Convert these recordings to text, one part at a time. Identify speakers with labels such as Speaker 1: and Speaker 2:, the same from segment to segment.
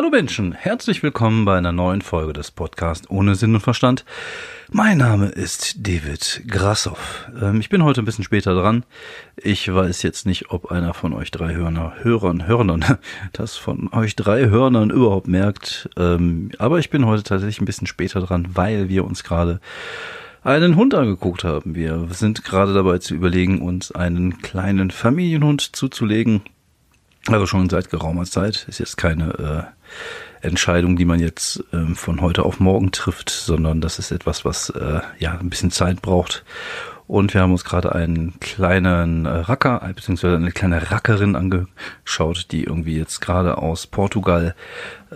Speaker 1: Hallo Menschen, herzlich willkommen bei einer neuen Folge des Podcasts ohne Sinn und Verstand. Mein Name ist David Grassoff. Ähm, ich bin heute ein bisschen später dran. Ich weiß jetzt nicht, ob einer von euch drei Hörner, Hörern, Hörnern, das von euch drei Hörnern überhaupt merkt. Ähm, aber ich bin heute tatsächlich ein bisschen später dran, weil wir uns gerade einen Hund angeguckt haben. Wir sind gerade dabei zu überlegen, uns einen kleinen Familienhund zuzulegen. Also schon seit geraumer Zeit. Ist jetzt keine äh, Entscheidung, die man jetzt ähm, von heute auf morgen trifft, sondern das ist etwas, was äh, ja ein bisschen Zeit braucht. Und wir haben uns gerade einen kleinen äh, Racker, äh, beziehungsweise eine kleine Rackerin angeschaut, die irgendwie jetzt gerade aus Portugal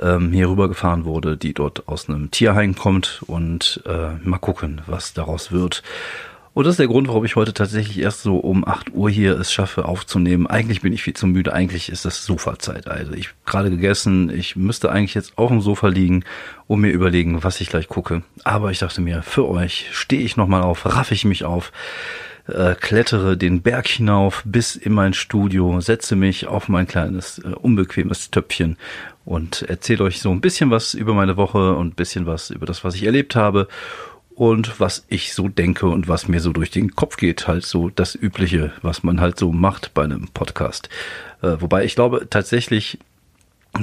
Speaker 1: ähm, hier rübergefahren wurde, die dort aus einem Tierheim kommt und äh, mal gucken, was daraus wird. Und das ist der Grund, warum ich heute tatsächlich erst so um 8 Uhr hier es schaffe aufzunehmen. Eigentlich bin ich viel zu müde. Eigentlich ist das Sofazeit. Also ich habe gerade gegessen. Ich müsste eigentlich jetzt auf dem Sofa liegen und mir überlegen, was ich gleich gucke. Aber ich dachte mir, für euch stehe ich nochmal auf, raff ich mich auf, äh, klettere den Berg hinauf bis in mein Studio, setze mich auf mein kleines, äh, unbequemes Töpfchen und erzähle euch so ein bisschen was über meine Woche und bisschen was über das, was ich erlebt habe und was ich so denke und was mir so durch den Kopf geht. Halt so das Übliche, was man halt so macht bei einem Podcast. Äh, wobei ich glaube, tatsächlich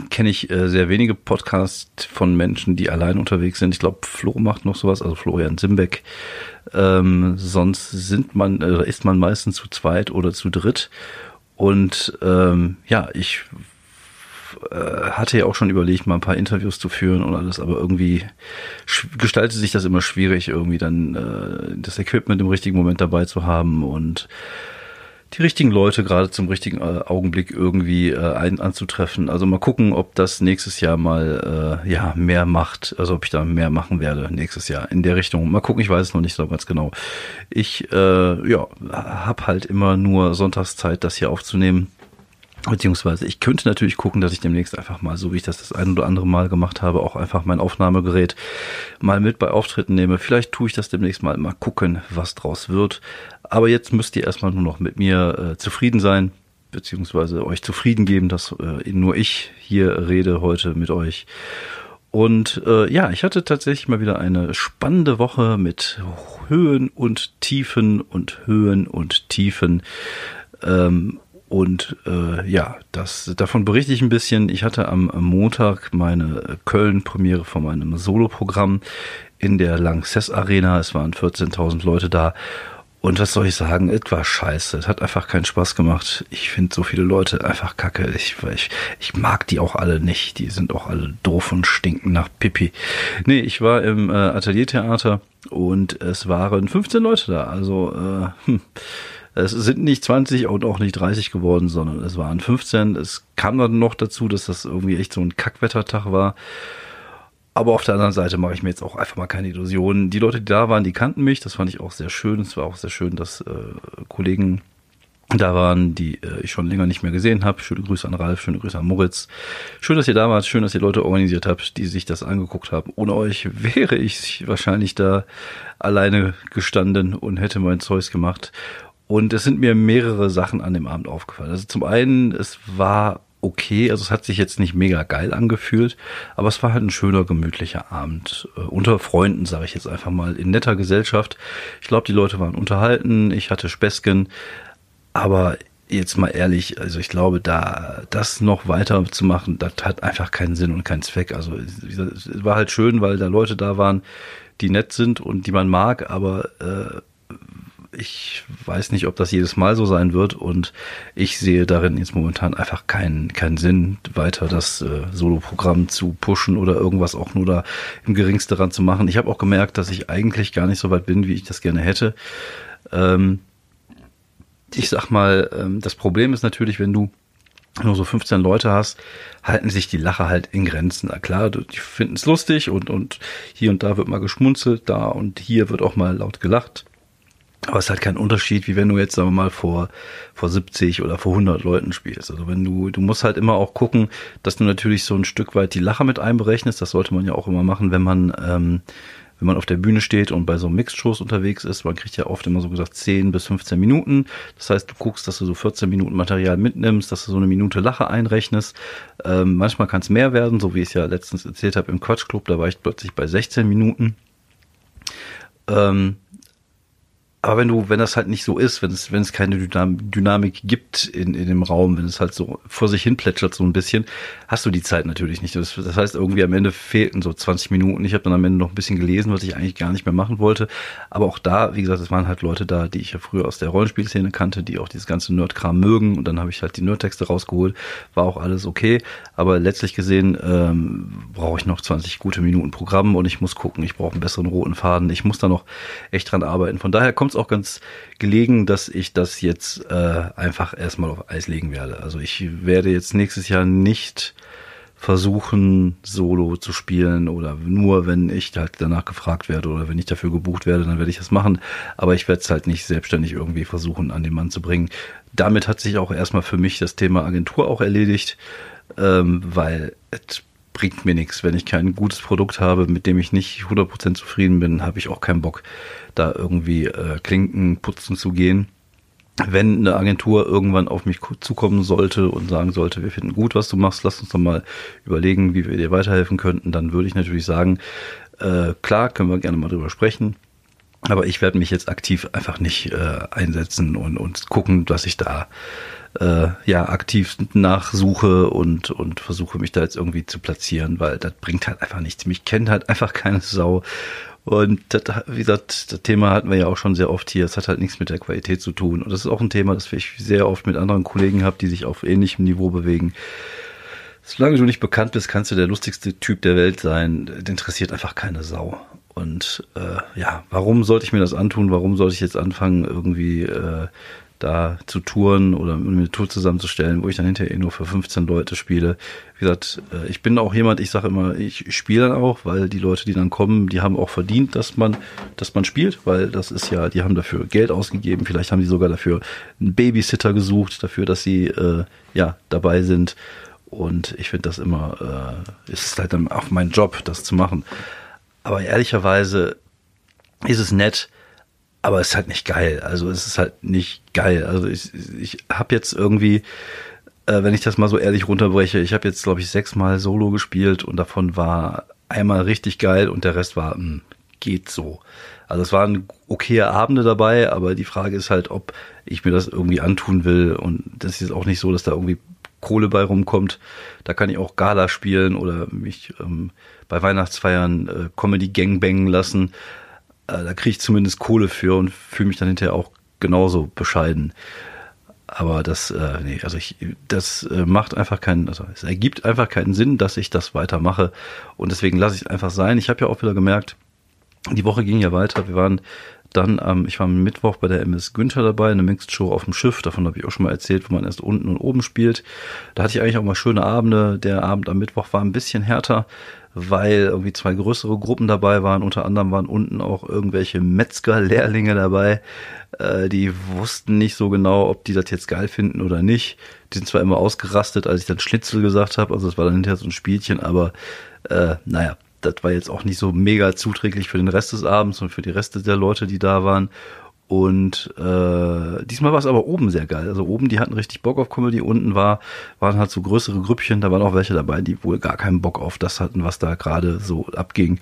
Speaker 1: kenne ich äh, sehr wenige Podcasts von Menschen, die allein unterwegs sind. Ich glaube, Flo macht noch sowas, also Florian Simbeck. Ähm, sonst sind man, äh, ist man meistens zu zweit oder zu dritt. Und ähm, ja, ich hatte ja auch schon überlegt, mal ein paar Interviews zu führen und alles, aber irgendwie gestaltet sich das immer schwierig, irgendwie dann äh, das Equipment im richtigen Moment dabei zu haben und die richtigen Leute gerade zum richtigen äh, Augenblick irgendwie äh, ein, anzutreffen. Also mal gucken, ob das nächstes Jahr mal äh, ja mehr macht, also ob ich da mehr machen werde nächstes Jahr in der Richtung. Mal gucken, ich weiß es noch nicht so ganz genau. Ich äh, ja habe halt immer nur Sonntagszeit, das hier aufzunehmen. Beziehungsweise ich könnte natürlich gucken, dass ich demnächst einfach mal, so wie ich das das ein oder andere Mal gemacht habe, auch einfach mein Aufnahmegerät mal mit bei Auftritten nehme. Vielleicht tue ich das demnächst mal, mal gucken, was draus wird. Aber jetzt müsst ihr erstmal nur noch mit mir äh, zufrieden sein, beziehungsweise euch zufrieden geben, dass äh, nur ich hier rede heute mit euch. Und äh, ja, ich hatte tatsächlich mal wieder eine spannende Woche mit Höhen und Tiefen und Höhen und Tiefen. Ähm, und äh, ja, das davon berichte ich ein bisschen. Ich hatte am, Montag meine Köln-Premiere von meinem Soloprogramm in der Lanxess Arena. Es waren 14.000 Leute da. Und was soll ich sagen? Es war scheiße. Es hat einfach keinen Spaß gemacht. Ich finde so viele Leute einfach kacke. Ich, ich, ich mag die auch alle nicht. Die sind auch alle doof und stinken nach Pipi. Nee, ich war im äh, Ateliertheater und es waren 15 Leute da. Also, äh, hm es sind nicht 20 und auch nicht 30 geworden, sondern es waren 15. Es kam dann noch dazu, dass das irgendwie echt so ein Kackwettertag war. Aber auf der anderen Seite mache ich mir jetzt auch einfach mal keine Illusionen. Die Leute, die da waren, die kannten mich. Das fand ich auch sehr schön. Es war auch sehr schön, dass äh, Kollegen da waren, die äh, ich schon länger nicht mehr gesehen habe. Schöne Grüße an Ralf, schöne Grüße an Moritz. Schön, dass ihr da wart, schön, dass ihr Leute organisiert habt, die sich das angeguckt haben. Ohne euch wäre ich wahrscheinlich da alleine gestanden und hätte mein Zeus gemacht. Und es sind mir mehrere Sachen an dem Abend aufgefallen. Also zum einen, es war okay, also es hat sich jetzt nicht mega geil angefühlt, aber es war halt ein schöner, gemütlicher Abend. Äh, unter Freunden, sage ich jetzt einfach mal, in netter Gesellschaft. Ich glaube, die Leute waren unterhalten, ich hatte Späßchen, aber jetzt mal ehrlich, also ich glaube, da das noch weiter zu machen, das hat einfach keinen Sinn und keinen Zweck. Also es war halt schön, weil da Leute da waren, die nett sind und die man mag, aber äh, ich weiß nicht, ob das jedes Mal so sein wird und ich sehe darin jetzt momentan einfach keinen, keinen Sinn, weiter das äh, Solo-Programm zu pushen oder irgendwas auch nur da im geringsten daran zu machen. Ich habe auch gemerkt, dass ich eigentlich gar nicht so weit bin, wie ich das gerne hätte. Ähm, ich sag mal, ähm, das Problem ist natürlich, wenn du nur so 15 Leute hast, halten sich die Lacher halt in Grenzen. Na klar, die finden es lustig und, und hier und da wird mal geschmunzelt, da und hier wird auch mal laut gelacht. Aber es ist halt kein Unterschied, wie wenn du jetzt, sagen wir mal, vor, vor 70 oder vor 100 Leuten spielst. Also wenn du, du musst halt immer auch gucken, dass du natürlich so ein Stück weit die Lacher mit einberechnest. Das sollte man ja auch immer machen, wenn man, ähm, wenn man auf der Bühne steht und bei so Mixed-Shows unterwegs ist, man kriegt ja oft immer so gesagt 10 bis 15 Minuten. Das heißt, du guckst, dass du so 14 Minuten Material mitnimmst, dass du so eine Minute Lache einrechnest. Ähm, manchmal kann es mehr werden, so wie ich es ja letztens erzählt habe im Quatsch Club, da war ich plötzlich bei 16 Minuten. Ähm, aber wenn du, wenn das halt nicht so ist, wenn es, wenn es keine Dynamik gibt in, in dem Raum, wenn es halt so vor sich hin plätschert so ein bisschen, hast du die Zeit natürlich nicht. Das, das heißt, irgendwie am Ende fehlten so 20 Minuten. Ich habe dann am Ende noch ein bisschen gelesen, was ich eigentlich gar nicht mehr machen wollte. Aber auch da, wie gesagt, es waren halt Leute da, die ich ja früher aus der Rollenspielszene kannte, die auch dieses ganze Nerdkram mögen. Und dann habe ich halt die Nerdtexte rausgeholt. War auch alles okay. Aber letztlich gesehen ähm, brauche ich noch 20 gute Minuten Programm und ich muss gucken, ich brauche einen besseren roten Faden. Ich muss da noch echt dran arbeiten. Von daher kommt es auch ganz gelegen, dass ich das jetzt äh, einfach erstmal auf Eis legen werde. Also ich werde jetzt nächstes Jahr nicht versuchen, Solo zu spielen oder nur, wenn ich halt danach gefragt werde oder wenn ich dafür gebucht werde, dann werde ich das machen. Aber ich werde es halt nicht selbstständig irgendwie versuchen, an den Mann zu bringen. Damit hat sich auch erstmal für mich das Thema Agentur auch erledigt, ähm, weil es bringt mir nichts. Wenn ich kein gutes Produkt habe, mit dem ich nicht 100% zufrieden bin, habe ich auch keinen Bock, da irgendwie äh, Klinken putzen zu gehen. Wenn eine Agentur irgendwann auf mich zukommen sollte und sagen sollte, wir finden gut, was du machst, lass uns doch mal überlegen, wie wir dir weiterhelfen könnten, dann würde ich natürlich sagen, äh, klar, können wir gerne mal drüber sprechen. Aber ich werde mich jetzt aktiv einfach nicht äh, einsetzen und, und gucken, dass ich da äh, ja aktiv nachsuche und und versuche mich da jetzt irgendwie zu platzieren, weil das bringt halt einfach nichts. Mich kennt halt einfach keine Sau und das, wie gesagt, das Thema hatten wir ja auch schon sehr oft hier. Es hat halt nichts mit der Qualität zu tun. Und das ist auch ein Thema, das ich sehr oft mit anderen Kollegen habe, die sich auf ähnlichem Niveau bewegen. Solange du nicht bekannt bist, kannst du der lustigste Typ der Welt sein. Das interessiert einfach keine Sau. Und äh, ja, warum sollte ich mir das antun? Warum sollte ich jetzt anfangen, irgendwie äh, da zu touren oder eine Tour zusammenzustellen, wo ich dann hinterher eh nur für 15 Leute spiele. Wie gesagt, äh, ich bin auch jemand, ich sage immer, ich spiele dann auch, weil die Leute, die dann kommen, die haben auch verdient, dass man, dass man spielt, weil das ist ja, die haben dafür Geld ausgegeben, vielleicht haben die sogar dafür einen Babysitter gesucht, dafür, dass sie äh, ja dabei sind. Und ich finde das immer, äh, ist halt dann auch mein Job, das zu machen. Aber ehrlicherweise ist es nett, aber es ist halt nicht geil. Also es ist halt nicht geil. Also ich, ich habe jetzt irgendwie, äh, wenn ich das mal so ehrlich runterbreche, ich habe jetzt, glaube ich, sechsmal Solo gespielt und davon war einmal richtig geil und der Rest war, mh, hm, geht so. Also es waren okaye Abende dabei, aber die Frage ist halt, ob ich mir das irgendwie antun will. Und das ist auch nicht so, dass da irgendwie Kohle bei rumkommt. Da kann ich auch Gala spielen oder mich ähm, bei Weihnachtsfeiern äh, Comedy Gangbangen lassen. Äh, da kriege ich zumindest Kohle für und fühle mich dann hinterher auch genauso bescheiden. Aber das, äh, nee, also ich, das äh, macht einfach keinen, also es ergibt einfach keinen Sinn, dass ich das weitermache. Und deswegen lasse ich es einfach sein. Ich habe ja auch wieder gemerkt, die Woche ging ja weiter. Wir waren dann am, ich war am Mittwoch bei der MS Günther dabei, eine Mixed Show auf dem Schiff. Davon habe ich auch schon mal erzählt, wo man erst unten und oben spielt. Da hatte ich eigentlich auch mal schöne Abende. Der Abend am Mittwoch war ein bisschen härter weil irgendwie zwei größere Gruppen dabei waren. Unter anderem waren unten auch irgendwelche Metzger-Lehrlinge dabei. Äh, die wussten nicht so genau, ob die das jetzt geil finden oder nicht. Die sind zwar immer ausgerastet, als ich dann Schnitzel gesagt habe, also das war dann hinterher so ein Spielchen, aber äh, naja, das war jetzt auch nicht so mega zuträglich für den Rest des Abends und für die Reste der Leute, die da waren. Und äh, diesmal war es aber oben sehr geil. Also oben, die hatten richtig Bock auf Comedy. Unten war, waren halt so größere Grüppchen. Da waren auch welche dabei, die wohl gar keinen Bock auf das hatten, was da gerade so abging.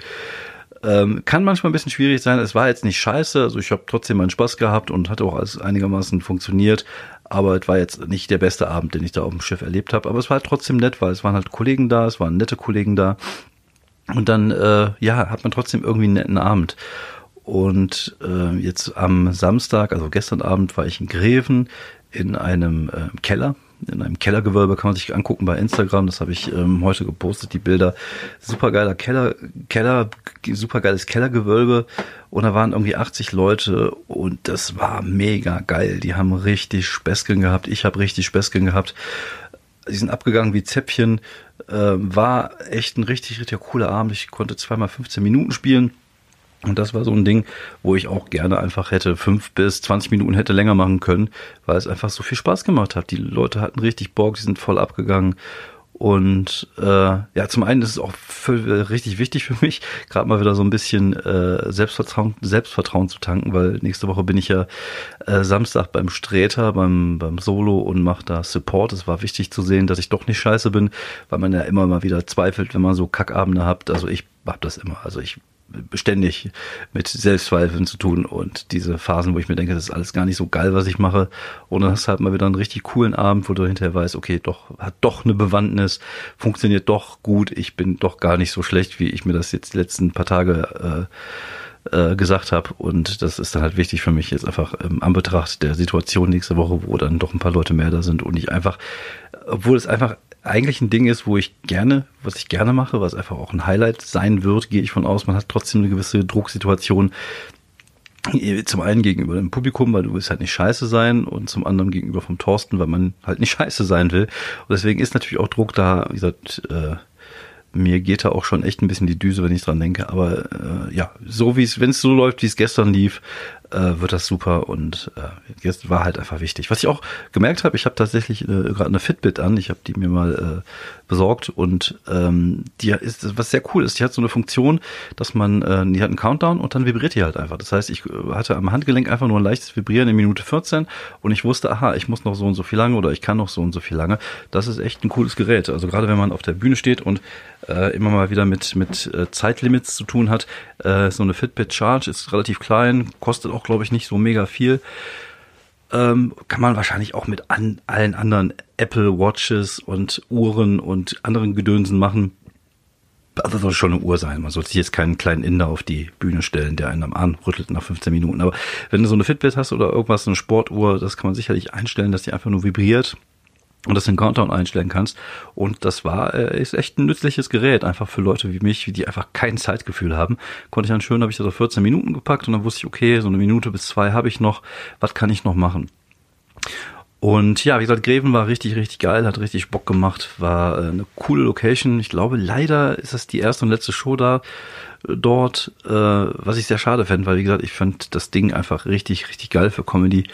Speaker 1: Ähm, kann manchmal ein bisschen schwierig sein. Es war jetzt nicht scheiße. Also ich habe trotzdem meinen Spaß gehabt und hatte auch alles einigermaßen funktioniert. Aber es war jetzt nicht der beste Abend, den ich da auf dem Schiff erlebt habe. Aber es war halt trotzdem nett, weil es waren halt Kollegen da, es waren nette Kollegen da. Und dann, äh, ja, hat man trotzdem irgendwie einen netten Abend. Und äh, jetzt am Samstag, also gestern Abend, war ich in Greven in einem äh, Keller. In einem Kellergewölbe kann man sich angucken bei Instagram. Das habe ich ähm, heute gepostet, die Bilder. Supergeiler Keller, Keller, supergeiles Kellergewölbe. Und da waren irgendwie 80 Leute und das war mega geil. Die haben richtig Späßchen gehabt. Ich habe richtig Späßchen gehabt. Die sind abgegangen wie Zäpfchen. Äh, war echt ein richtig, richtig cooler Abend. Ich konnte zweimal 15 Minuten spielen und das war so ein Ding, wo ich auch gerne einfach hätte fünf bis zwanzig Minuten hätte länger machen können, weil es einfach so viel Spaß gemacht hat. Die Leute hatten richtig Bock, die sind voll abgegangen. Und äh, ja, zum einen ist es auch für, richtig wichtig für mich, gerade mal wieder so ein bisschen äh, Selbstvertrauen, Selbstvertrauen zu tanken, weil nächste Woche bin ich ja äh, Samstag beim Sträter, beim, beim Solo und mache da Support. Es war wichtig zu sehen, dass ich doch nicht scheiße bin, weil man ja immer mal wieder zweifelt, wenn man so Kackabende hat. Also ich hab das immer. Also ich beständig mit Selbstzweifeln zu tun und diese Phasen, wo ich mir denke, das ist alles gar nicht so geil, was ich mache. Und dann hast du halt mal wieder einen richtig coolen Abend, wo du hinterher weißt, okay, doch, hat doch eine Bewandtnis, funktioniert doch gut, ich bin doch gar nicht so schlecht, wie ich mir das jetzt die letzten paar Tage äh, äh, gesagt habe. Und das ist dann halt wichtig für mich jetzt einfach ähm, an Betracht der Situation nächste Woche, wo dann doch ein paar Leute mehr da sind und ich einfach, obwohl es einfach eigentlich ein Ding ist, wo ich gerne, was ich gerne mache, was einfach auch ein Highlight sein wird, gehe ich von aus. Man hat trotzdem eine gewisse Drucksituation. Zum einen gegenüber dem Publikum, weil du willst halt nicht scheiße sein und zum anderen gegenüber vom Thorsten, weil man halt nicht scheiße sein will. Und deswegen ist natürlich auch Druck da, wie gesagt, äh, mir geht da auch schon echt ein bisschen die Düse, wenn ich dran denke. Aber äh, ja, so wie es, wenn es so läuft, wie es gestern lief, äh, wird das super und äh, jetzt war halt einfach wichtig. Was ich auch gemerkt habe, ich habe tatsächlich äh, gerade eine Fitbit an, ich habe die mir mal äh, besorgt und ähm, die ist, was sehr cool ist, die hat so eine Funktion, dass man, äh, die hat einen Countdown und dann vibriert die halt einfach. Das heißt, ich äh, hatte am Handgelenk einfach nur ein leichtes Vibrieren in Minute 14 und ich wusste, aha, ich muss noch so und so viel lange oder ich kann noch so und so viel lange. Das ist echt ein cooles Gerät. Also gerade wenn man auf der Bühne steht und äh, immer mal wieder mit, mit äh, Zeitlimits zu tun hat, äh, so eine Fitbit Charge ist relativ klein, kostet auch auch, glaube ich, nicht so mega viel. Ähm, kann man wahrscheinlich auch mit an, allen anderen Apple Watches und Uhren und anderen Gedönsen machen. Also soll schon eine Uhr sein. Man sollte sich jetzt keinen kleinen Inder auf die Bühne stellen, der einen am Arm rüttelt nach 15 Minuten. Aber wenn du so eine Fitbit hast oder irgendwas, eine Sportuhr, das kann man sicherlich einstellen, dass die einfach nur vibriert und das in Countdown einstellen kannst. Und das war, äh, ist echt ein nützliches Gerät, einfach für Leute wie mich, die einfach kein Zeitgefühl haben. Konnte ich dann schön, habe ich das auf 14 Minuten gepackt und dann wusste ich, okay, so eine Minute bis zwei habe ich noch, was kann ich noch machen? Und ja, wie gesagt, Greven war richtig, richtig geil, hat richtig Bock gemacht, war äh, eine coole Location. Ich glaube, leider ist das die erste und letzte Show da äh, dort, was ich sehr schade fände, weil wie gesagt, ich fand das Ding einfach richtig, richtig geil für Comedy.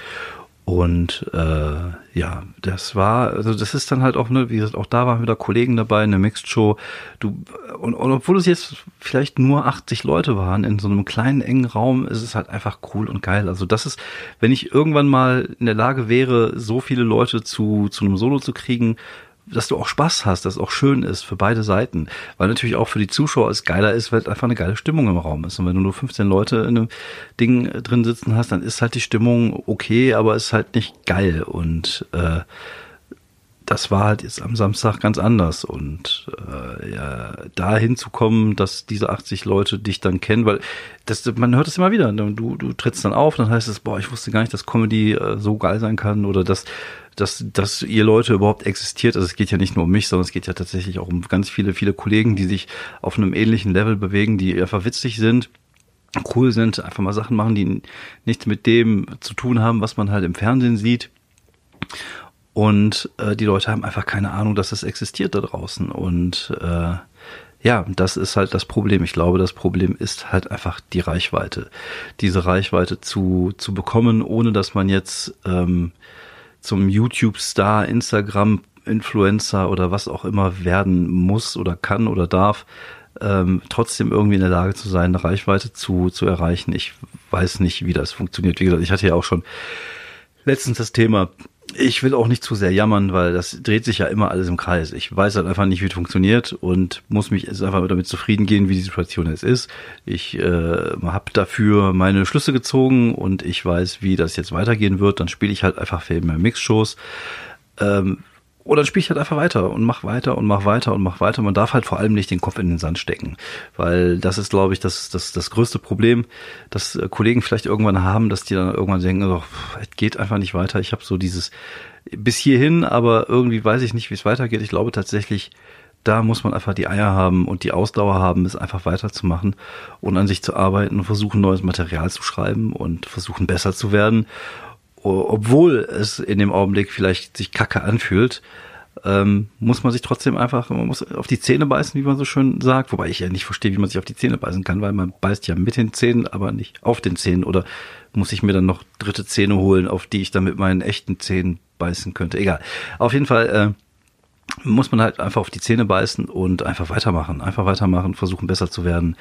Speaker 1: Und äh, ja, das war, also das ist dann halt auch, ne, wie gesagt, auch da waren wieder Kollegen dabei, eine Mixed Show. Du, und, und obwohl es jetzt vielleicht nur 80 Leute waren in so einem kleinen, engen Raum, ist es halt einfach cool und geil. Also das ist, wenn ich irgendwann mal in der Lage wäre, so viele Leute zu, zu einem Solo zu kriegen, dass du auch Spaß hast, dass es auch schön ist für beide Seiten. Weil natürlich auch für die Zuschauer es geiler ist, weil einfach eine geile Stimmung im Raum ist. Und wenn du nur 15 Leute in einem Ding drin sitzen hast, dann ist halt die Stimmung okay, aber ist halt nicht geil. Und äh, das war halt jetzt am Samstag ganz anders. Und äh, ja, da hinzukommen, dass diese 80 Leute dich dann kennen, weil das, man hört es immer wieder. Du, du trittst dann auf, dann heißt es, boah, ich wusste gar nicht, dass Comedy äh, so geil sein kann oder dass dass, dass ihr Leute überhaupt existiert. Also es geht ja nicht nur um mich, sondern es geht ja tatsächlich auch um ganz viele, viele Kollegen, die sich auf einem ähnlichen Level bewegen, die einfach witzig sind cool sind, einfach mal Sachen machen, die nichts mit dem zu tun haben, was man halt im Fernsehen sieht. Und äh, die Leute haben einfach keine Ahnung, dass es existiert da draußen. Und äh, ja, das ist halt das Problem. Ich glaube, das Problem ist halt einfach die Reichweite. Diese Reichweite zu, zu bekommen, ohne dass man jetzt ähm, zum YouTube-Star, Instagram-Influencer oder was auch immer werden muss oder kann oder darf, ähm, trotzdem irgendwie in der Lage zu sein, eine Reichweite zu, zu erreichen. Ich weiß nicht, wie das funktioniert. Wie gesagt, ich hatte ja auch schon letztens das Thema, ich will auch nicht zu sehr jammern, weil das dreht sich ja immer alles im Kreis. Ich weiß halt einfach nicht, wie es funktioniert und muss mich jetzt einfach damit zufrieden gehen, wie die Situation jetzt ist. Ich äh, habe dafür meine Schlüsse gezogen und ich weiß, wie das jetzt weitergehen wird. Dann spiele ich halt einfach für mehr Mixshows. Ähm, oder dann spiele ich halt einfach weiter und mach weiter und mach weiter und mach weiter. Man darf halt vor allem nicht den Kopf in den Sand stecken, weil das ist, glaube ich, das, das, das größte Problem, dass äh, Kollegen vielleicht irgendwann haben, dass die dann irgendwann denken, oh, es geht einfach nicht weiter. Ich habe so dieses bis hierhin, aber irgendwie weiß ich nicht, wie es weitergeht. Ich glaube tatsächlich, da muss man einfach die Eier haben und die Ausdauer haben, es einfach weiterzumachen und an sich zu arbeiten und versuchen, neues Material zu schreiben und versuchen, besser zu werden obwohl es in dem Augenblick vielleicht sich kacke anfühlt, ähm, muss man sich trotzdem einfach, man muss auf die Zähne beißen, wie man so schön sagt. Wobei ich ja nicht verstehe, wie man sich auf die Zähne beißen kann, weil man beißt ja mit den Zähnen, aber nicht auf den Zähnen. Oder muss ich mir dann noch dritte Zähne holen, auf die ich dann mit meinen echten Zähnen beißen könnte? Egal. Auf jeden Fall, muss man halt einfach auf die Zähne beißen und einfach weitermachen. Einfach weitermachen, versuchen besser zu werden,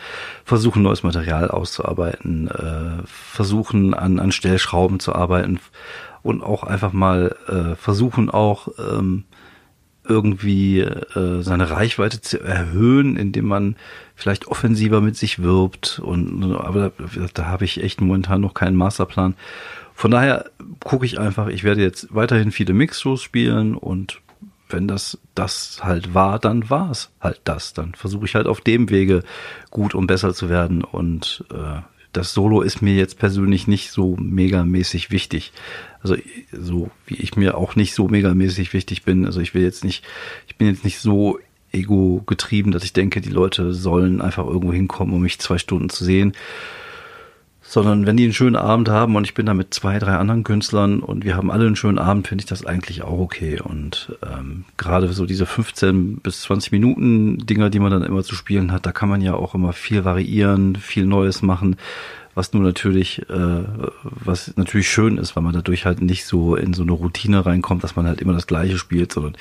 Speaker 1: versuchen neues Material auszuarbeiten, äh, versuchen an, an Stellschrauben zu arbeiten und auch einfach mal äh, versuchen auch ähm, irgendwie äh, seine Reichweite zu erhöhen, indem man vielleicht offensiver mit sich wirbt. Und aber da, da habe ich echt momentan noch keinen Masterplan. Von daher gucke ich einfach, ich werde jetzt weiterhin viele Mixshows spielen und wenn das das halt war, dann war es halt das. Dann versuche ich halt auf dem Wege gut und besser zu werden. Und äh, das Solo ist mir jetzt persönlich nicht so megamäßig wichtig. Also so wie ich mir auch nicht so megamäßig wichtig bin. Also ich will jetzt nicht, ich bin jetzt nicht so ego getrieben, dass ich denke, die Leute sollen einfach irgendwo hinkommen, um mich zwei Stunden zu sehen sondern wenn die einen schönen Abend haben und ich bin da mit zwei, drei anderen Künstlern und wir haben alle einen schönen Abend, finde ich das eigentlich auch okay. Und ähm, gerade so diese 15 bis 20 Minuten Dinger, die man dann immer zu spielen hat, da kann man ja auch immer viel variieren, viel Neues machen, was nur natürlich, äh, was natürlich schön ist, weil man dadurch halt nicht so in so eine Routine reinkommt, dass man halt immer das Gleiche spielt, sondern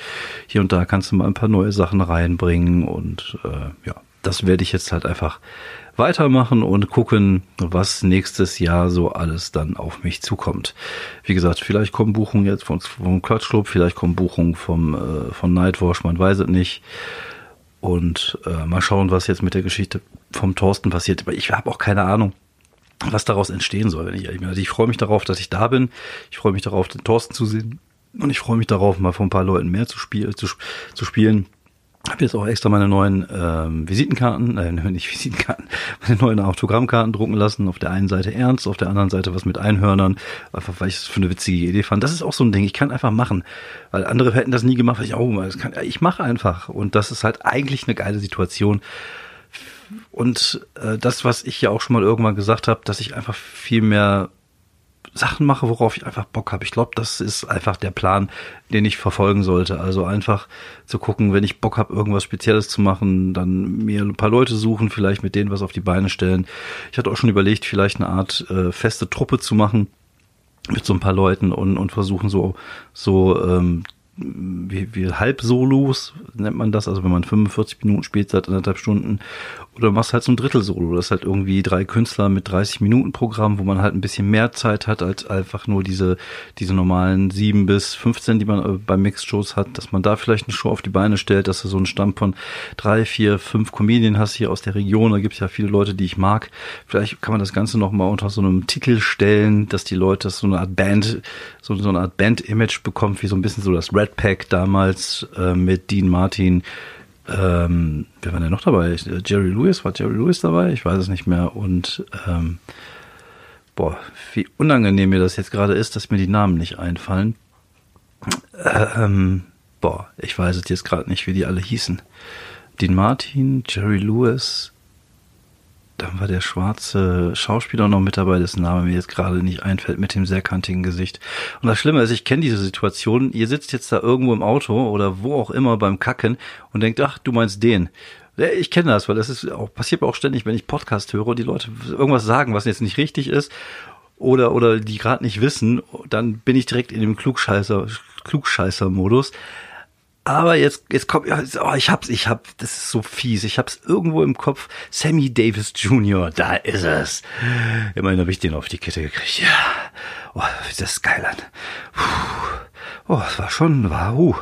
Speaker 1: hier und da kannst du mal ein paar neue Sachen reinbringen und äh, ja, das werde ich jetzt halt einfach weitermachen und gucken, was nächstes Jahr so alles dann auf mich zukommt. Wie gesagt, vielleicht kommen Buchungen jetzt vom, vom Clutch Club, vielleicht kommen Buchungen vom, äh, von Nightwash, man weiß es nicht. Und äh, mal schauen, was jetzt mit der Geschichte vom Thorsten passiert. Aber ich habe auch keine Ahnung, was daraus entstehen soll, wenn ich ehrlich bin. Also ich freue mich darauf, dass ich da bin. Ich freue mich darauf, den Thorsten zu sehen. Und ich freue mich darauf, mal von ein paar Leuten mehr zu, spiel, zu, zu spielen habe jetzt auch extra meine neuen ähm, Visitenkarten, äh, nicht Visitenkarten, meine neuen Autogrammkarten drucken lassen. Auf der einen Seite ernst, auf der anderen Seite was mit Einhörnern. Einfach weil ich es für eine witzige Idee fand. Das ist auch so ein Ding, ich kann einfach machen. Weil andere hätten das nie gemacht, weil ich, oh, das kann, ich mache einfach. Und das ist halt eigentlich eine geile Situation. Und äh, das, was ich ja auch schon mal irgendwann gesagt habe, dass ich einfach viel mehr Sachen mache, worauf ich einfach Bock habe. Ich glaube, das ist einfach der Plan, den ich verfolgen sollte. Also einfach zu gucken, wenn ich Bock habe, irgendwas Spezielles zu machen, dann mir ein paar Leute suchen, vielleicht mit denen was auf die Beine stellen. Ich hatte auch schon überlegt, vielleicht eine Art äh, feste Truppe zu machen mit so ein paar Leuten und, und versuchen so so ähm, wie, wie Halbsolos nennt man das, also wenn man 45 Minuten spielt seit anderthalb Stunden oder machst halt so ein Drittel-Solo. Das ist halt irgendwie drei Künstler mit 30 Minuten Programm, wo man halt ein bisschen mehr Zeit hat als einfach nur diese, diese normalen sieben bis 15, die man äh, bei Mixed-Shows hat, dass man da vielleicht eine Show auf die Beine stellt, dass du so einen Stamm von drei, vier, fünf Comedien hast hier aus der Region. Da gibt es ja viele Leute, die ich mag. Vielleicht kann man das Ganze nochmal unter so einem Titel stellen, dass die Leute so eine Art Band, so, so eine Art Band-Image bekommt, wie so ein bisschen so das Red Pack damals äh, mit Dean Martin ähm, wer war denn noch dabei? Jerry Lewis, war Jerry Lewis dabei? Ich weiß es nicht mehr. Und ähm, boah, wie unangenehm mir das jetzt gerade ist, dass mir die Namen nicht einfallen. Ähm, boah, ich weiß es jetzt gerade nicht, wie die alle hießen. Dean Martin, Jerry Lewis, dann war der schwarze Schauspieler noch mit dabei, dessen Name mir jetzt gerade nicht einfällt, mit dem sehr kantigen Gesicht. Und das Schlimme ist, ich kenne diese Situation, ihr sitzt jetzt da irgendwo im Auto oder wo auch immer beim Kacken und denkt, ach, du meinst den. Ich kenne das, weil das ist auch, passiert mir auch ständig, wenn ich Podcast höre und die Leute irgendwas sagen, was jetzt nicht richtig ist oder, oder die gerade nicht wissen, dann bin ich direkt in dem Klugscheißer, Klugscheißer-Modus. Aber jetzt, jetzt kommt, oh, ich hab's, ich hab, das ist so fies. Ich hab's irgendwo im Kopf. Sammy Davis Jr., da ist es. Immerhin habe ich den auf die Kette gekriegt. Ja. Oh, das ist geil an. Oh, das war schon, war, uh.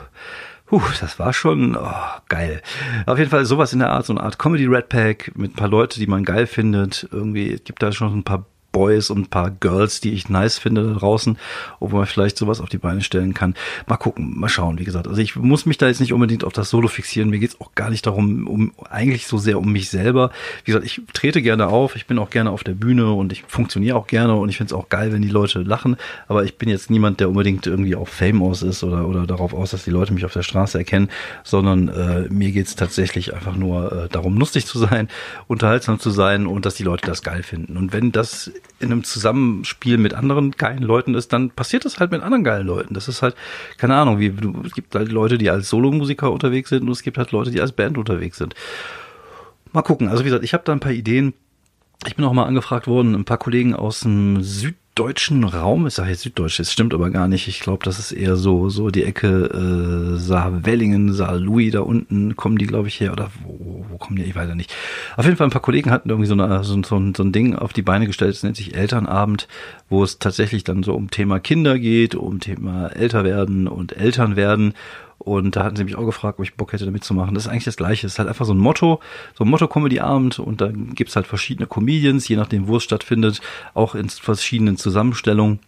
Speaker 1: Puh, das war schon oh, geil. Auf jeden Fall sowas in der Art, so eine Art Comedy Red Pack mit ein paar Leute, die man geil findet. Irgendwie gibt da schon ein paar Boys und ein paar Girls, die ich nice finde da draußen, wo man vielleicht sowas auf die Beine stellen kann. Mal gucken, mal schauen, wie gesagt. Also ich muss mich da jetzt nicht unbedingt auf das Solo fixieren. Mir geht's auch gar nicht darum, um eigentlich so sehr um mich selber. Wie gesagt, ich trete gerne auf, ich bin auch gerne auf der Bühne und ich funktioniere auch gerne und ich finde es auch geil, wenn die Leute lachen. Aber ich bin jetzt niemand, der unbedingt irgendwie auf Fame aus ist oder, oder darauf aus, dass die Leute mich auf der Straße erkennen, sondern äh, mir geht's tatsächlich einfach nur äh, darum, lustig zu sein, unterhaltsam zu sein und dass die Leute das geil finden. Und wenn das in einem Zusammenspiel mit anderen geilen Leuten ist, dann passiert das halt mit anderen geilen Leuten. Das ist halt, keine Ahnung, wie, es gibt halt Leute, die als Solomusiker unterwegs sind und es gibt halt Leute, die als Band unterwegs sind. Mal gucken. Also wie gesagt, ich habe da ein paar Ideen. Ich bin auch mal angefragt worden, ein paar Kollegen aus dem Süd süddeutschen Raum, ich sage jetzt süddeutsch, das stimmt aber gar nicht. Ich glaube, das ist eher so so die Ecke äh, Saar-Wellingen, Saar-Louis da unten kommen die, glaube ich, her. Oder wo kommen die? Ich weiß ja nicht. Auf jeden Fall ein paar Kollegen hatten irgendwie so, eine, so, so, so ein Ding auf die Beine gestellt, das nennt sich Elternabend, wo es tatsächlich dann so um Thema Kinder geht, um Thema älter werden und Eltern werden. Und da hatten sie mich auch gefragt, ob ich Bock hätte, da mitzumachen. Das ist eigentlich das Gleiche. Es ist halt einfach so ein Motto, so ein Motto-Comedy-Abend und da gibt's halt verschiedene Comedians, je nachdem, wo es stattfindet, auch in verschiedenen Zusammenstellungen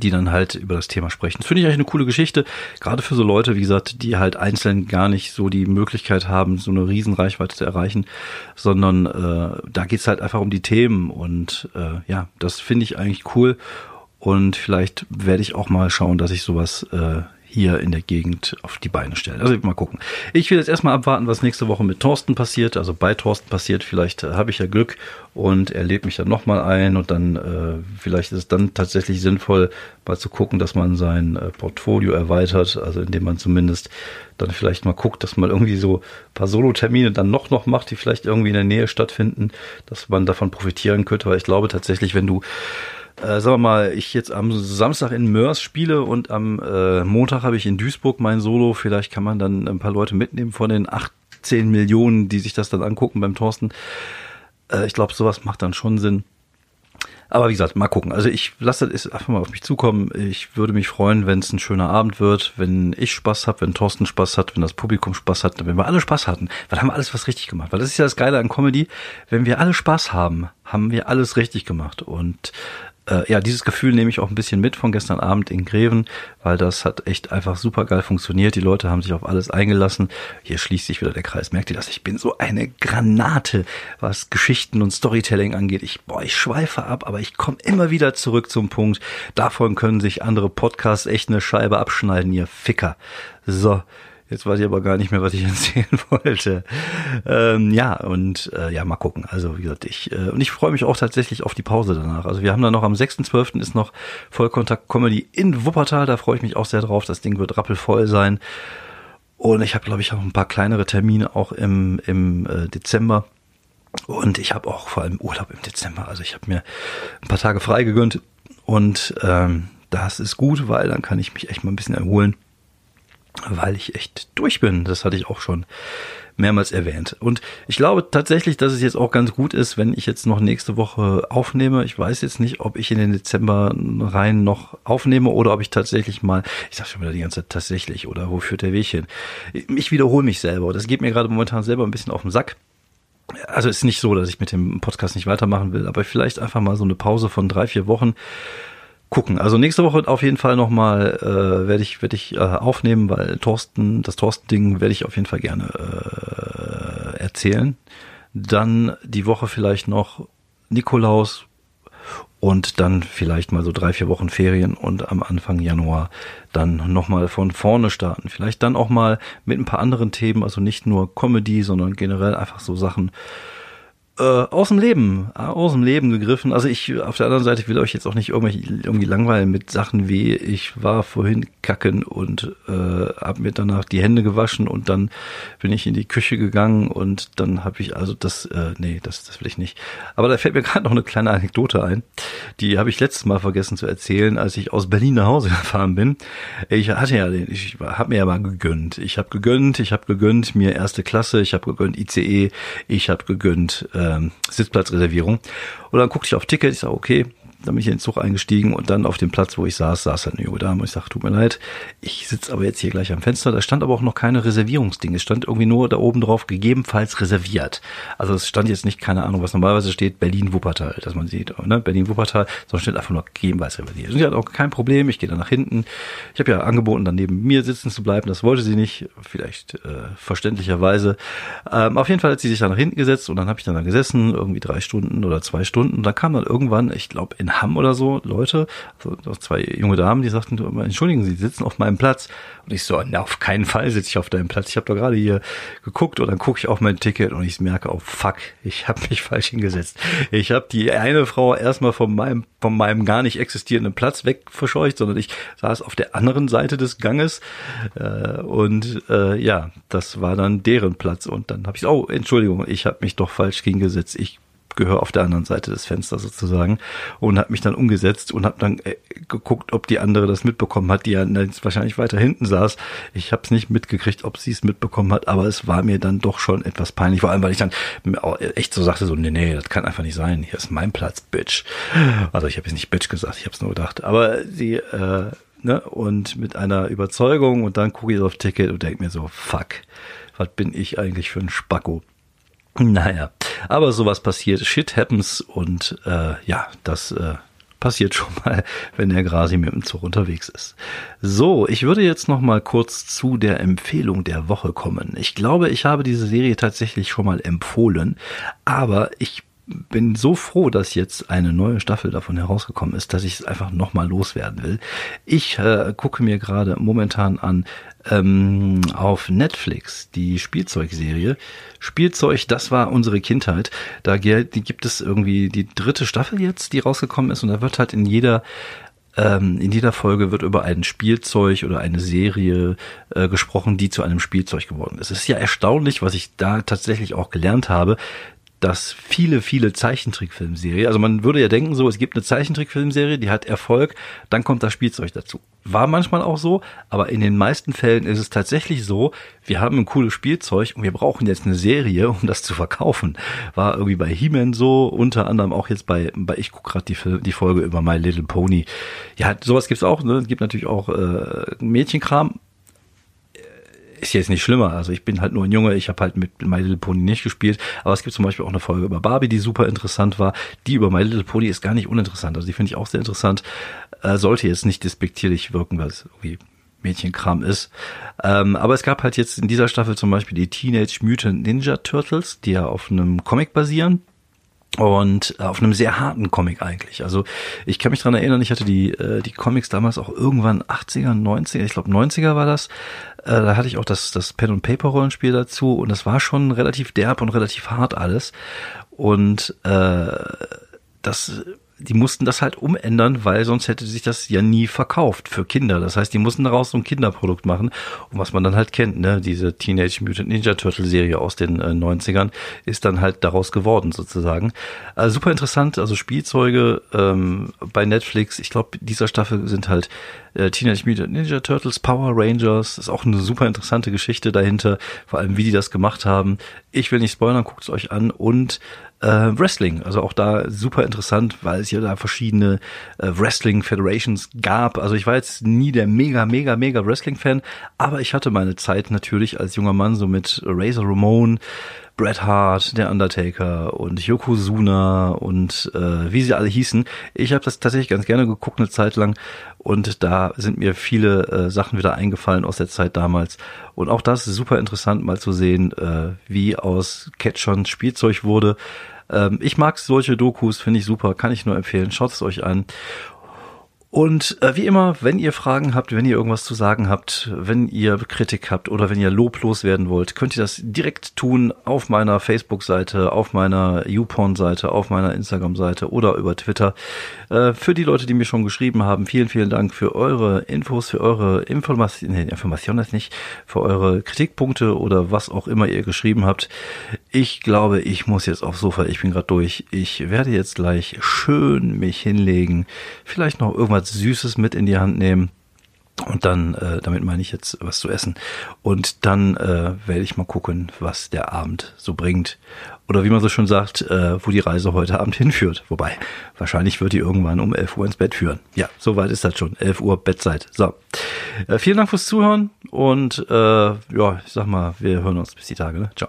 Speaker 1: die dann halt über das Thema sprechen. Das finde ich eigentlich eine coole Geschichte, gerade für so Leute, wie gesagt, die halt einzeln gar nicht so die Möglichkeit haben, so eine Riesenreichweite zu erreichen, sondern äh, da geht's halt einfach um die Themen und äh, ja, das finde ich eigentlich cool und vielleicht werde ich auch mal schauen, dass ich sowas äh, hier in der Gegend auf die Beine stellen. Also mal gucken. Ich will jetzt erstmal abwarten, was nächste Woche mit Thorsten passiert, also bei Thorsten passiert. Vielleicht äh, habe ich ja Glück und er lädt mich dann nochmal ein und dann äh, vielleicht ist es dann tatsächlich sinnvoll, mal zu gucken, dass man sein äh, Portfolio erweitert, also indem man zumindest dann vielleicht mal guckt, dass man irgendwie so paar Solo-Termine dann noch noch macht, die vielleicht irgendwie in der Nähe stattfinden, dass man davon profitieren könnte, weil ich glaube tatsächlich, wenn du äh, sagen wir mal, ich jetzt am Samstag in Mörs spiele und am äh, Montag habe ich in Duisburg mein Solo. Vielleicht kann man dann ein paar Leute mitnehmen von den 18 Millionen, die sich das dann angucken beim Thorsten. Äh, ich glaube, sowas macht dann schon Sinn. Aber wie gesagt, mal gucken. Also ich lasse das einfach mal auf mich zukommen. Ich würde mich freuen, wenn es ein schöner Abend wird, wenn ich Spaß habe, wenn Thorsten Spaß hat, wenn das Publikum Spaß hat, wenn wir alle Spaß hatten. Weil haben wir alles was richtig gemacht. Weil das ist ja das Geile an Comedy. Wenn wir alle Spaß haben, haben wir alles richtig gemacht. Und äh, ja, dieses Gefühl nehme ich auch ein bisschen mit von gestern Abend in Greven, weil das hat echt einfach super geil funktioniert. Die Leute haben sich auf alles eingelassen. Hier schließt sich wieder der Kreis. Merkt ihr das? Ich bin so eine Granate, was Geschichten und Storytelling angeht. Ich, boah, ich schweife ab, aber ich komme immer wieder zurück zum Punkt. Davon können sich andere Podcasts echt eine Scheibe abschneiden, ihr Ficker. So, Jetzt weiß ich aber gar nicht mehr, was ich erzählen wollte. Ähm, ja, und äh, ja, mal gucken. Also wie gesagt, ich äh, und ich freue mich auch tatsächlich auf die Pause danach. Also wir haben da noch am 6.12. ist noch Vollkontakt Comedy in Wuppertal. Da freue ich mich auch sehr drauf. Das Ding wird rappelvoll sein. Und ich habe, glaube ich, auch ein paar kleinere Termine auch im, im äh, Dezember. Und ich habe auch vor allem Urlaub im Dezember. Also ich habe mir ein paar Tage frei gegönnt. Und ähm, das ist gut, weil dann kann ich mich echt mal ein bisschen erholen weil ich echt durch bin. Das hatte ich auch schon mehrmals erwähnt. Und ich glaube tatsächlich, dass es jetzt auch ganz gut ist, wenn ich jetzt noch nächste Woche aufnehme. Ich weiß jetzt nicht, ob ich in den Dezember rein noch aufnehme oder ob ich tatsächlich mal, ich sag schon wieder die ganze Zeit tatsächlich oder wo führt der Weg hin? Ich wiederhole mich selber. Das geht mir gerade momentan selber ein bisschen auf den Sack. Also ist nicht so, dass ich mit dem Podcast nicht weitermachen will, aber vielleicht einfach mal so eine Pause von drei, vier Wochen gucken. Also nächste Woche auf jeden Fall nochmal äh, werde ich werde ich äh, aufnehmen, weil Thorsten, das Thorsten-Ding werde ich auf jeden Fall gerne äh, erzählen. Dann die Woche vielleicht noch Nikolaus und dann vielleicht mal so drei, vier Wochen Ferien und am Anfang Januar dann nochmal von vorne starten. Vielleicht dann auch mal mit ein paar anderen Themen, also nicht nur Comedy, sondern generell einfach so Sachen, äh, aus dem Leben, äh, aus dem Leben gegriffen. Also ich auf der anderen Seite will euch jetzt auch nicht irgendwie, irgendwie langweilen mit Sachen wie ich war vorhin kacken und äh, habe mir danach die Hände gewaschen und dann bin ich in die Küche gegangen und dann habe ich also das, äh, nee, das, das will ich nicht. Aber da fällt mir gerade noch eine kleine Anekdote ein. Die habe ich letztes Mal vergessen zu erzählen, als ich aus Berlin nach Hause gefahren bin. Ich hatte ja den, ich habe mir ja mal gegönnt. Ich habe gegönnt, ich habe gegönnt mir erste Klasse, ich habe gegönnt ICE, ich habe gegönnt äh, ähm, Sitzplatzreservierung. Und dann guckte ich auf Ticket, ich sage, okay, dann bin ich in den Zug eingestiegen und dann auf dem Platz, wo ich saß, saß halt eine junge Dame und ich sage, tut mir leid, ich sitze aber jetzt hier gleich am Fenster. Da stand aber auch noch keine Reservierungsding. Es stand irgendwie nur da oben drauf, gegebenenfalls reserviert. Also es stand jetzt nicht, keine Ahnung, was normalerweise steht, Berlin-Wuppertal, dass man sieht, ne? Berlin-Wuppertal, sondern steht einfach nur gegebenenfalls reserviert. Und sie hat auch kein Problem, ich gehe da nach hinten. Ich habe ja angeboten, dann neben mir sitzen zu bleiben, das wollte sie nicht, vielleicht äh, verständlicherweise. Ähm, auf jeden Fall hat sie sich da nach hinten gesetzt und dann habe ich dann da gesessen, irgendwie drei Stunden oder zwei Stunden. Und dann kam dann irgendwann, ich glaube in in Hamm oder so Leute, also zwei junge Damen, die sagten, entschuldigen Sie, Sie sitzen auf meinem Platz. Und ich so, na, auf keinen Fall sitze ich auf deinem Platz. Ich habe doch gerade hier geguckt und dann gucke ich auf mein Ticket und ich merke, oh fuck, ich habe mich falsch hingesetzt. Ich habe die eine Frau erstmal von meinem, von meinem gar nicht existierenden Platz weg verscheucht, sondern ich saß auf der anderen Seite des Ganges. Äh, und äh, ja, das war dann deren Platz. Und dann habe ich, oh, Entschuldigung, ich habe mich doch falsch hingesetzt. Ich Abgehör auf der anderen Seite des Fensters sozusagen und habe mich dann umgesetzt und habe dann äh, geguckt, ob die andere das mitbekommen hat, die ja wahrscheinlich weiter hinten saß. Ich habe es nicht mitgekriegt, ob sie es mitbekommen hat, aber es war mir dann doch schon etwas peinlich, vor allem weil ich dann echt so sagte so, nee, nee, das kann einfach nicht sein. Hier ist mein Platz, Bitch. Also ich habe jetzt nicht Bitch gesagt, ich habe es nur gedacht, aber sie äh, ne, und mit einer Überzeugung und dann gucke ich auf Ticket und denke mir so, fuck, was bin ich eigentlich für ein Spacko? Naja, aber sowas passiert, shit happens und äh, ja, das äh, passiert schon mal, wenn der Grasi mit dem Zug unterwegs ist. So, ich würde jetzt noch mal kurz zu der Empfehlung der Woche kommen. Ich glaube, ich habe diese Serie tatsächlich schon mal empfohlen, aber ich bin so froh, dass jetzt eine neue Staffel davon herausgekommen ist, dass ich es einfach nochmal loswerden will. Ich äh, gucke mir gerade momentan an ähm, auf Netflix die Spielzeugserie. Spielzeug, das war unsere Kindheit. Da gibt es irgendwie die dritte Staffel jetzt, die rausgekommen ist und da wird halt in jeder ähm, in jeder Folge wird über ein Spielzeug oder eine Serie äh, gesprochen, die zu einem Spielzeug geworden ist. Es ist ja erstaunlich, was ich da tatsächlich auch gelernt habe, dass viele, viele Zeichentrickfilmserien, also man würde ja denken so, es gibt eine Zeichentrickfilmserie, die hat Erfolg, dann kommt das Spielzeug dazu. War manchmal auch so, aber in den meisten Fällen ist es tatsächlich so, wir haben ein cooles Spielzeug und wir brauchen jetzt eine Serie, um das zu verkaufen. War irgendwie bei He-Man so, unter anderem auch jetzt bei, bei ich gucke gerade die, die Folge über My Little Pony. Ja, sowas gibt's auch, ne? Es gibt natürlich auch äh, Mädchenkram, ist jetzt nicht schlimmer. Also ich bin halt nur ein Junge, ich habe halt mit My Little Pony nicht gespielt. Aber es gibt zum Beispiel auch eine Folge über Barbie, die super interessant war. Die über My Little Pony ist gar nicht uninteressant. Also die finde ich auch sehr interessant. Äh, sollte jetzt nicht despektierlich wirken, weil es irgendwie Mädchenkram ist. Ähm, aber es gab halt jetzt in dieser Staffel zum Beispiel die Teenage Mutant Ninja Turtles, die ja auf einem Comic basieren und äh, auf einem sehr harten Comic eigentlich. Also ich kann mich dran erinnern, ich hatte die äh, die Comics damals auch irgendwann 80er, 90er, ich glaube 90er war das. Äh, da hatte ich auch das das Pen und Paper Rollenspiel dazu und das war schon relativ derb und relativ hart alles. Und äh, das die mussten das halt umändern, weil sonst hätte sich das ja nie verkauft für Kinder. Das heißt, die mussten daraus so ein Kinderprodukt machen. Und was man dann halt kennt, ne, diese Teenage Mutant Ninja Turtle Serie aus den äh, 90ern ist dann halt daraus geworden sozusagen. Also super interessant, also Spielzeuge ähm, bei Netflix. Ich glaube, dieser Staffel sind halt äh, Teenage Mutant Ninja Turtles, Power Rangers. Ist auch eine super interessante Geschichte dahinter, vor allem wie die das gemacht haben. Ich will nicht spoilern, guckt es euch an und äh, Wrestling. Also auch da super interessant, weil es ja da verschiedene äh, Wrestling Federations gab. Also ich war jetzt nie der mega, mega, mega Wrestling-Fan, aber ich hatte meine Zeit natürlich als junger Mann so mit Razor Ramon, Bret Hart, der Undertaker und Yokozuna und äh, wie sie alle hießen. Ich habe das tatsächlich ganz gerne geguckt eine Zeit lang und da sind mir viele äh, Sachen wieder eingefallen aus der Zeit damals. Und auch das ist super interessant mal zu sehen, äh, wie aus Catchern Spielzeug wurde. Ähm, ich mag solche Dokus, finde ich super, kann ich nur empfehlen. Schaut es euch an. Und äh, wie immer, wenn ihr Fragen habt, wenn ihr irgendwas zu sagen habt, wenn ihr Kritik habt oder wenn ihr loblos werden wollt, könnt ihr das direkt tun auf meiner Facebook-Seite, auf meiner YouPorn-Seite, auf meiner Instagram-Seite oder über Twitter. Äh, für die Leute, die mir schon geschrieben haben, vielen, vielen Dank für eure Infos, für eure Informationen, nee, Information ist nicht, für eure Kritikpunkte oder was auch immer ihr geschrieben habt. Ich glaube, ich muss jetzt aufs Sofa, ich bin gerade durch. Ich werde jetzt gleich schön mich hinlegen, vielleicht noch irgendwas was Süßes mit in die Hand nehmen. Und dann, äh, damit meine ich jetzt was zu essen. Und dann äh, werde ich mal gucken, was der Abend so bringt. Oder wie man so schon sagt, äh, wo die Reise heute Abend hinführt. Wobei, wahrscheinlich wird die irgendwann um 11 Uhr ins Bett führen. Ja, so weit ist das schon. 11 Uhr Bettzeit. So. Äh, vielen Dank fürs Zuhören und äh, ja, ich sag mal, wir hören uns bis die Tage. Ne? Ciao.